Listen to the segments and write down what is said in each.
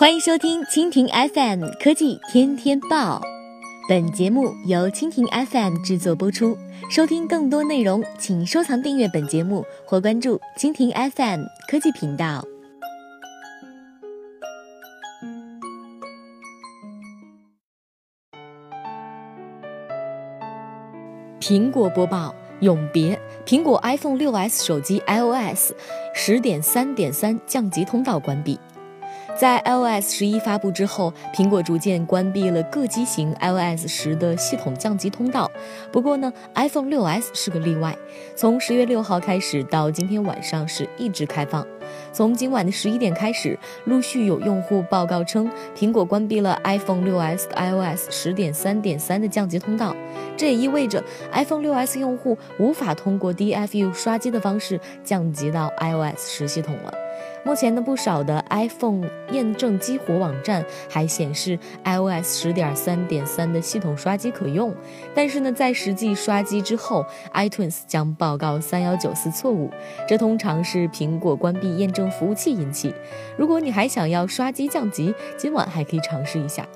欢迎收听蜻蜓 FM 科技天天报，本节目由蜻蜓 FM 制作播出。收听更多内容，请收藏订阅本节目或关注蜻蜓 FM 科技频道。苹果播报：永别，苹果 iPhone 6s 手机 iOS 十点三点三降级通道关闭。在 iOS 十一发布之后，苹果逐渐关闭了各机型 iOS 十的系统降级通道。不过呢，iPhone 6s 是个例外，从十月六号开始到今天晚上是一直开放。从今晚的十一点开始，陆续有用户报告称，苹果关闭了 iPhone 6s 的 iOS 十点三点三的降级通道。这也意味着 iPhone 6s 用户无法通过 DFU 刷机的方式降级到 iOS 十系统了。目前呢，不少的 iPhone 验证激活网站还显示 iOS 十点三点三的系统刷机可用，但是呢，在实际刷机之后，iTunes 将报告三幺九四错误，这通常是苹果关闭验证服务器引起。如果你还想要刷机降级，今晚还可以尝试一下。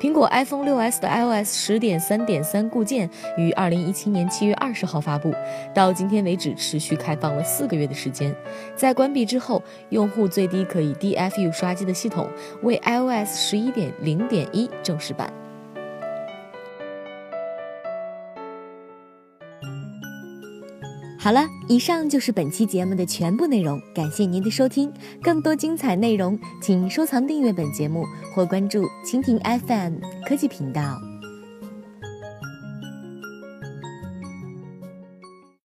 苹果 iPhone 6s 的 iOS 十点三点三固件于二零一七年七月二十号发布，到今天为止持续开放了四个月的时间。在关闭之后，用户最低可以 DFU 刷机的系统为 iOS 十一点零点一正式版。好了，以上就是本期节目的全部内容，感谢您的收听。更多精彩内容，请收藏订阅本节目或关注蜻蜓 FM 科技频道。